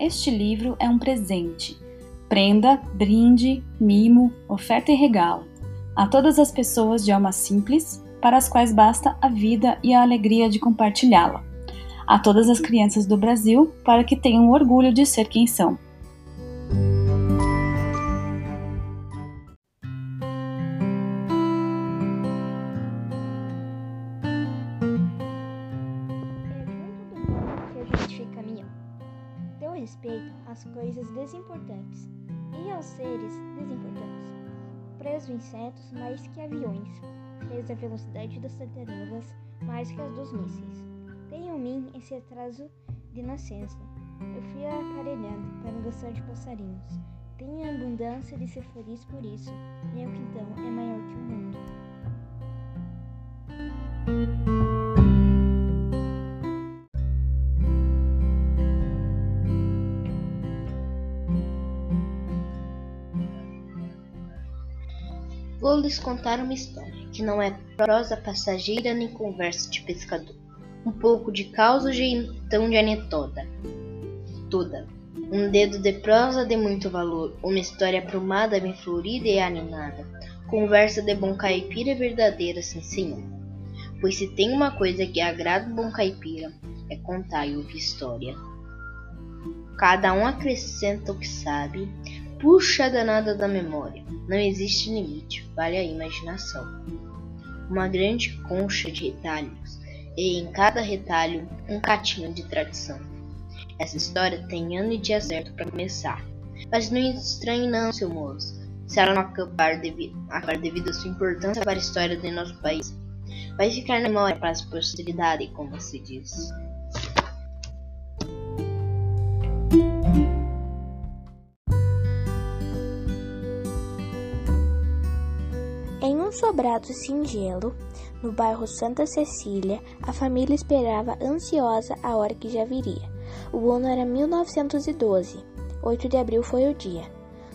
este livro é um presente. Prenda, brinde, mimo, oferta e regalo a todas as pessoas de alma simples, para as quais basta a vida e a alegria de compartilhá-la. A todas as crianças do Brasil, para que tenham orgulho de ser quem são. Respeito às coisas desimportantes e aos seres desimportantes. Preso insetos mais que aviões, fez a velocidade das tartarugas mais que as dos mísseis. Tenho em mim esse atraso de nascença. Eu fui aparelhado para gostar de passarinhos. Tenho abundância de ser feliz por isso. Meu quintão é maior que o mundo. Vou lhes contar uma história, que não é prosa passageira nem conversa de pescador. Um pouco de causa então de anedota. Toda. Um dedo de prosa de muito valor, uma história aprumada, bem florida e animada. Conversa de bom caipira verdadeira, sim senhor. Pois se tem uma coisa que agrada o bom caipira, é contar e ouvir história. Cada um acrescenta o que sabe, puxa danada da memória. Não existe limite, vale a imaginação. Uma grande concha de retalhos, e em cada retalho um catinho de tradição. Essa história tem ano e dia certo para começar. Mas não estranhe não, seu moço, se ela não acabar, devi acabar devido à sua importância para a história do nosso país. Vai ficar na memória para a posteridade, como se diz. Sobrado singelo, no bairro Santa Cecília, a família esperava ansiosa a hora que já viria. O ano era 1912. 8 de abril foi o dia.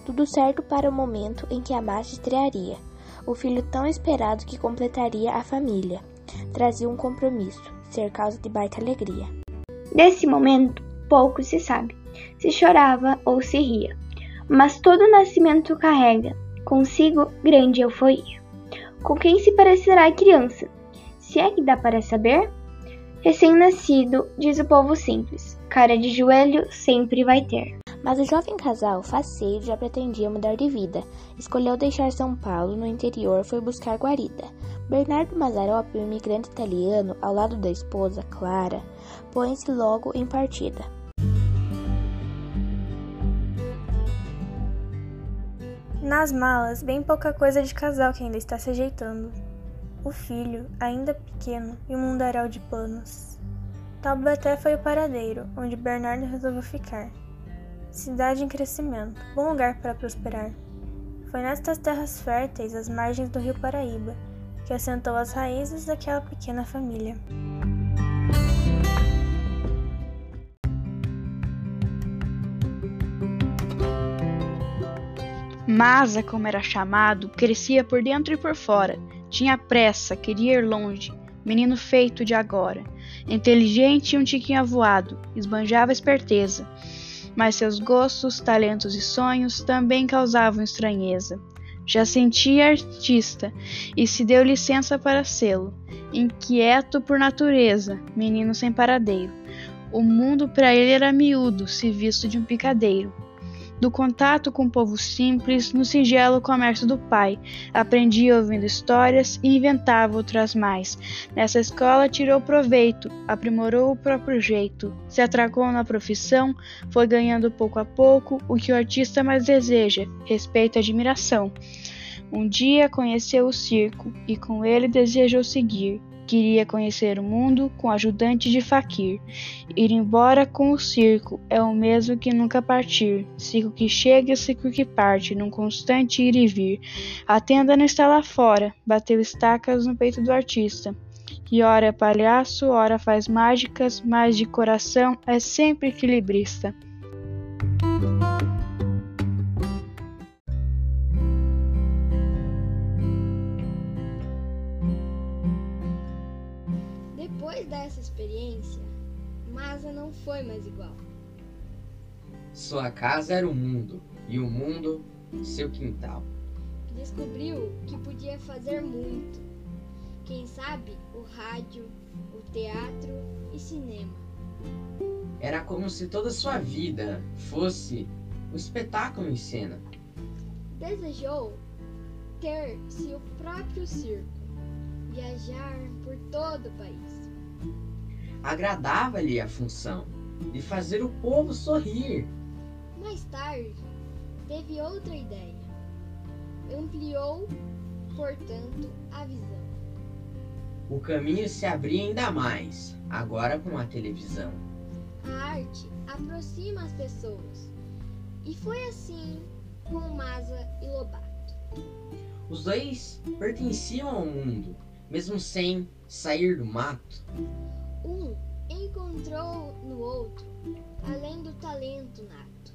Tudo certo para o momento em que a Márcia estrearia. O filho tão esperado que completaria a família. Trazia um compromisso, ser causa de baita alegria. Desse momento, pouco se sabe, se chorava ou se ria. Mas todo nascimento carrega consigo grande euforia. Com quem se parecerá a criança? Se é que dá para saber? Recém-nascido, diz o povo simples, cara de joelho sempre vai ter. Mas o jovem casal, faceiro, já pretendia mudar de vida. Escolheu deixar São Paulo, no interior, foi buscar guarida. Bernardo Mazzaropi, um imigrante italiano, ao lado da esposa, Clara, põe-se logo em partida. Nas malas, bem pouca coisa de casal que ainda está se ajeitando. O filho, ainda pequeno, e um mundaréu de planos. Taubaté foi o paradeiro, onde Bernardo resolveu ficar. Cidade em crescimento, bom lugar para prosperar. Foi nestas terras férteis, às margens do rio Paraíba, que assentou as raízes daquela pequena família. Masa, como era chamado, crescia por dentro e por fora. Tinha pressa, queria ir longe. Menino feito de agora. Inteligente e um tiquinho avoado, esbanjava esperteza. Mas seus gostos, talentos e sonhos também causavam estranheza. Já sentia artista e se deu licença para sê-lo. Inquieto por natureza, menino sem paradeiro. O mundo para ele era miúdo, se visto de um picadeiro do contato com o povo simples no singelo comércio do pai. Aprendia ouvindo histórias e inventava outras mais. Nessa escola tirou proveito, aprimorou o próprio jeito, se atracou na profissão, foi ganhando pouco a pouco o que o artista mais deseja: respeito e admiração. Um dia conheceu o circo e com ele desejou seguir Queria conhecer o mundo com ajudante de faquir. Ir embora com o circo é o mesmo que nunca partir. Ciclo que chega ciclo que parte, num constante ir e vir. A tenda não está lá fora, bateu estacas no peito do artista. E ora é palhaço, ora faz mágicas, mas de coração é sempre equilibrista. Foi mais igual. Sua casa era o mundo e o mundo seu quintal. Descobriu que podia fazer muito. Quem sabe o rádio, o teatro e cinema. Era como se toda sua vida fosse um espetáculo em cena. Desejou ter seu próprio circo, viajar por todo o país. Agradava-lhe a função de fazer o povo sorrir. Mais tarde, teve outra ideia. Ampliou, portanto, a visão. O caminho se abria ainda mais, agora com a televisão. A arte aproxima as pessoas. E foi assim com Masa e Lobato. Os dois pertenciam ao mundo, mesmo sem sair do mato. Um encontrou no outro, além do talento nato.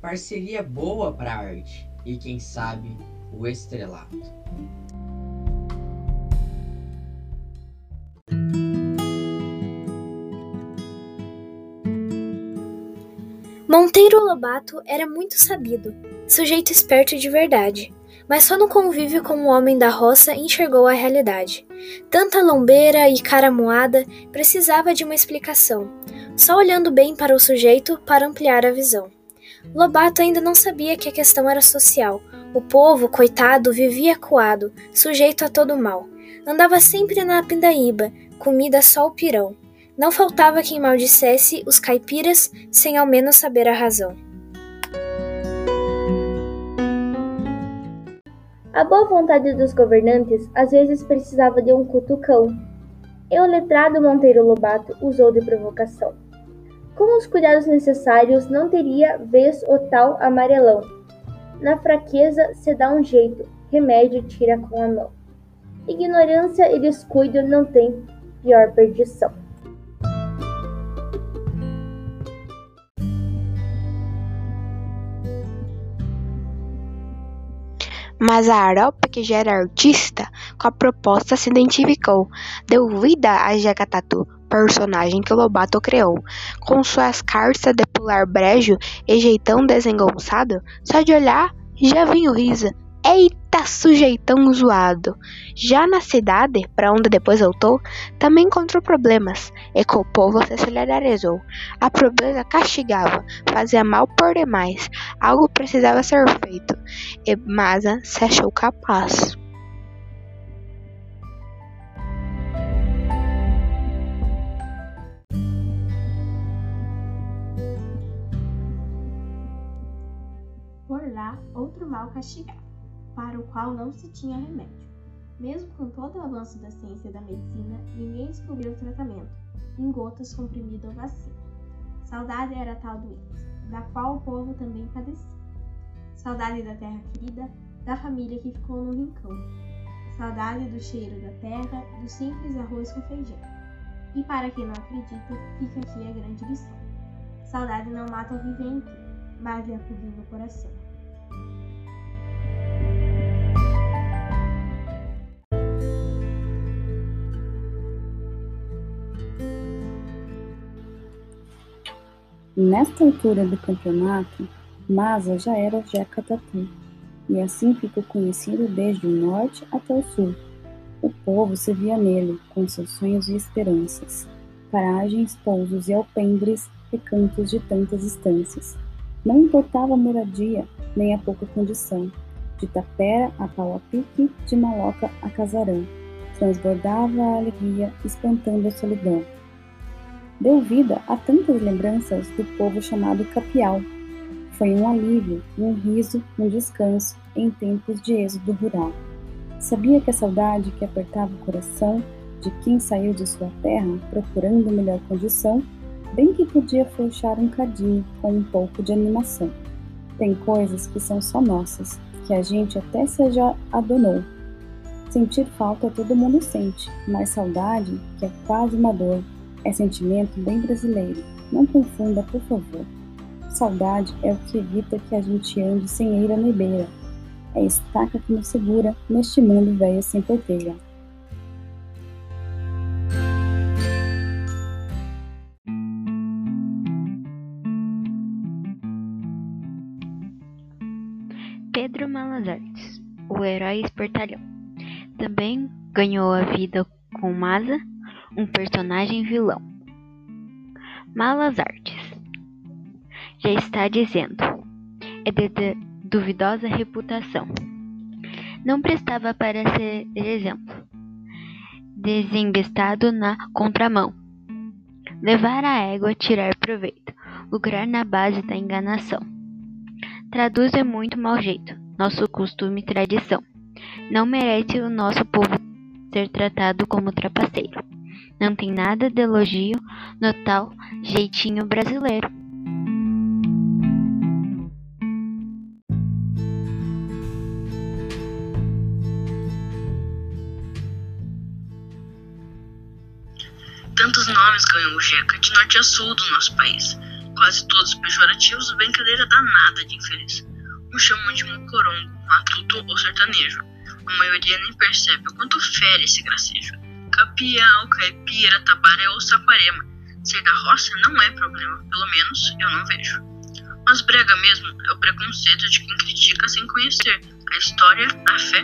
Parceria boa para a arte e, quem sabe, o estrelato. Monteiro Lobato era muito sabido, sujeito esperto de verdade, mas só no convívio com o homem da roça enxergou a realidade. Tanta lombeira e cara moada precisava de uma explicação, só olhando bem para o sujeito para ampliar a visão. Lobato ainda não sabia que a questão era social. O povo, coitado, vivia coado, sujeito a todo mal. Andava sempre na pindaíba, comida só o pirão. Não faltava quem maldissesse os caipiras sem ao menos saber a razão. A boa vontade dos governantes às vezes precisava de um cutucão. E o letrado Monteiro Lobato usou de provocação. Com os cuidados necessários, não teria vez o tal amarelão. Na fraqueza se dá um jeito, remédio tira com a mão. Ignorância e descuido não tem pior perdição. Mas a Aropa, que já era artista, com a proposta se identificou, deu vida a Jagatatu, personagem que Lobato criou. Com suas cartas de pular brejo e jeitão desengonçado, só de olhar já vinha o riso. Eita, sujeitão zoado! Já na cidade, para onde depois voltou, também encontrou problemas, e com o povo se solidarizou. A pobreza castigava, fazia mal por demais, algo precisava ser feito, e Maza se achou capaz. Por lá, outro mal castigava, para o qual não se tinha remédio. Mesmo com todo o avanço da ciência e da medicina, ninguém descobriu o tratamento, em gotas, comprimido ou vacina. Saudade era a tal doença, da qual o povo também padecia. Saudade da terra querida, da família que ficou no rincão. Saudade do cheiro da terra, do simples arroz com feijão. E para quem não acredita, fica aqui a grande lição. Saudade não mata o vivente, mas lhe acudindo o coração. Nesta altura do campeonato, Masa já era Jeca Tatu, e assim ficou conhecido desde o norte até o sul. O povo se via nele, com seus sonhos e esperanças, paragens, pousos e alpendres, recantos de tantas estâncias. Não importava a moradia, nem a pouca condição, de tapera a pau a pique, de maloca a casarão. Transbordava a alegria, espantando a solidão deu vida a tantas lembranças do povo chamado Capial. Foi um alívio, um riso, um descanso em tempos de êxodo rural. Sabia que a saudade que apertava o coração de quem saiu de sua terra procurando melhor condição, bem que podia fechar um cadinho com um pouco de animação. Tem coisas que são só nossas, que a gente até se adonou. Sentir falta todo mundo sente, mas saudade, que é quase uma dor, é sentimento bem brasileiro. Não confunda, por favor. Saudade é o que evita que a gente ande sem eira nem beira. É estaca que nos segura neste mundo velho sem porteira. Pedro Malas Artes, o herói espertalhão, também ganhou a vida com Maza um personagem vilão. Malas artes. Já está dizendo. É de, duvidosa reputação. Não prestava para ser exemplo. Desembestado na contramão. Levar a égua, tirar proveito. Lucrar na base da enganação. Traduz é muito mau jeito. Nosso costume e tradição. Não merece o nosso povo ser tratado como trapaceiro. Não tem nada de elogio no tal jeitinho brasileiro. Tantos nomes ganhou o Jeca de norte a sul do nosso país, quase todos pejorativos, brincadeira danada de infeliz. Um chamam de mocorongo, matuto ou sertanejo. A maioria nem percebe o quanto fere esse gracejo. Capial, caipira, tabaré ou saquarema. Ser da roça não é problema, pelo menos eu não vejo. Mas brega mesmo é o preconceito de quem critica sem conhecer a história, a fé,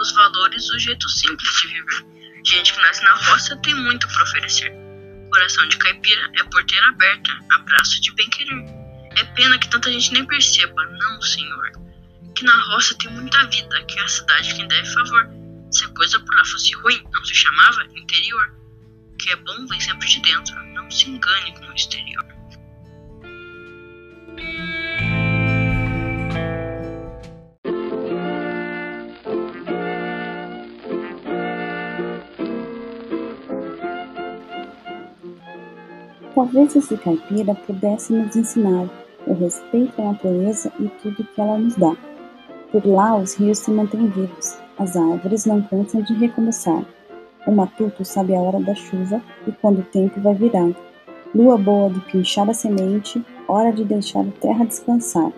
os valores, o jeito simples de viver. Gente que nasce na roça tem muito para oferecer. Coração de caipira é porteira aberta, abraço de bem-querer. É pena que tanta gente nem perceba, não, senhor. Que na roça tem muita vida, que é a cidade quem deve favor. Se a coisa por lá fosse ruim, não se chamava interior. O que é bom vem sempre de dentro, não se engane com o exterior. Talvez esse caipira pudesse nos ensinar o respeito à natureza e tudo que ela nos dá. Por lá os rios se mantêm vivos, as árvores não cansam de recomeçar. O matuto sabe a hora da chuva e quando o tempo vai virar. Lua boa de pinchar a semente, hora de deixar a terra descansar.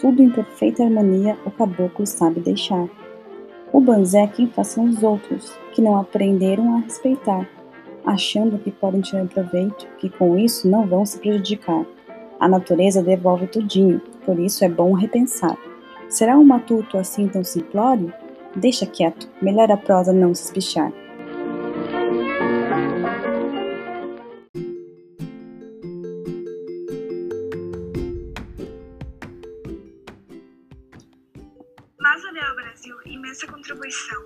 Tudo em perfeita harmonia o caboclo sabe deixar. O banzé quem façam os outros, que não aprenderam a respeitar achando que podem tirar proveito, que com isso não vão se prejudicar. A natureza devolve tudinho, por isso é bom repensar. Será um matuto assim tão simplório? Deixa quieto, melhor a prosa não se espichar. Lázaro deu ao Brasil imensa contribuição.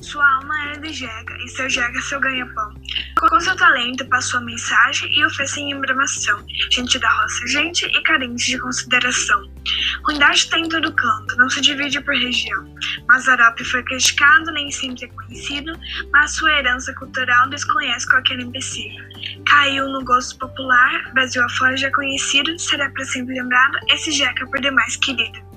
Sua alma era de Jega e seu Jega seu ganha-pão. Com seu talento passou a mensagem e o fez sem embramação. Gente da roça, gente e carente de consideração. Ruindade tem em todo canto, não se divide por região. Mazarop foi criticado, nem sempre é conhecido, mas sua herança cultural desconhece qualquer imbecil. Caiu no gosto popular, Brasil afora já é conhecido, será para sempre lembrado esse Jeca por demais querido.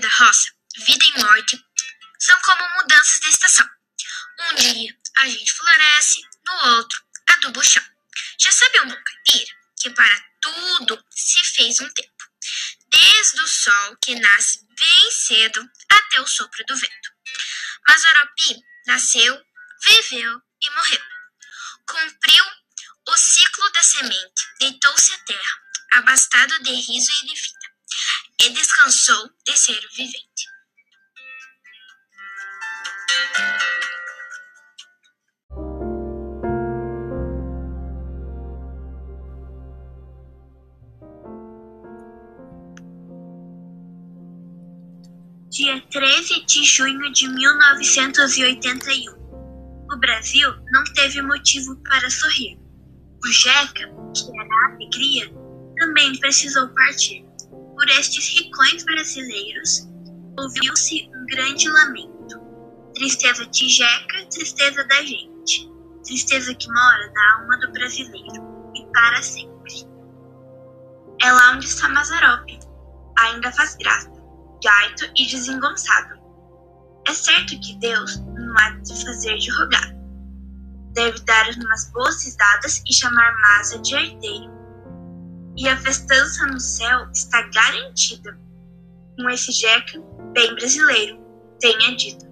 Da roça, vida e morte são como mudanças de estação. Um dia a gente floresce, no outro aduba o chão. Já sabe um caipira que para tudo se fez um tempo. Desde o sol que nasce bem cedo até o sopro do vento. Mas Oropi nasceu, viveu e morreu. Cumpriu o ciclo da semente, deitou-se à terra, abastado de riso e de e descansou de ser vivente. Dia 13 de junho de 1981. O Brasil não teve motivo para sorrir. O Jeca, que era a alegria, também precisou partir. Por estes ricões brasileiros, ouviu-se um grande lamento. Tristeza de Jeca, tristeza da gente. Tristeza que mora na alma do brasileiro, e para sempre. É lá onde está Mazarop. Ainda faz graça, gaito e desengonçado. É certo que Deus não há de fazer de rogado. Deve dar umas boas risadas e chamar Maza de arteiro e a festança no céu está garantida. Com esse jeca bem brasileiro, tenha dito.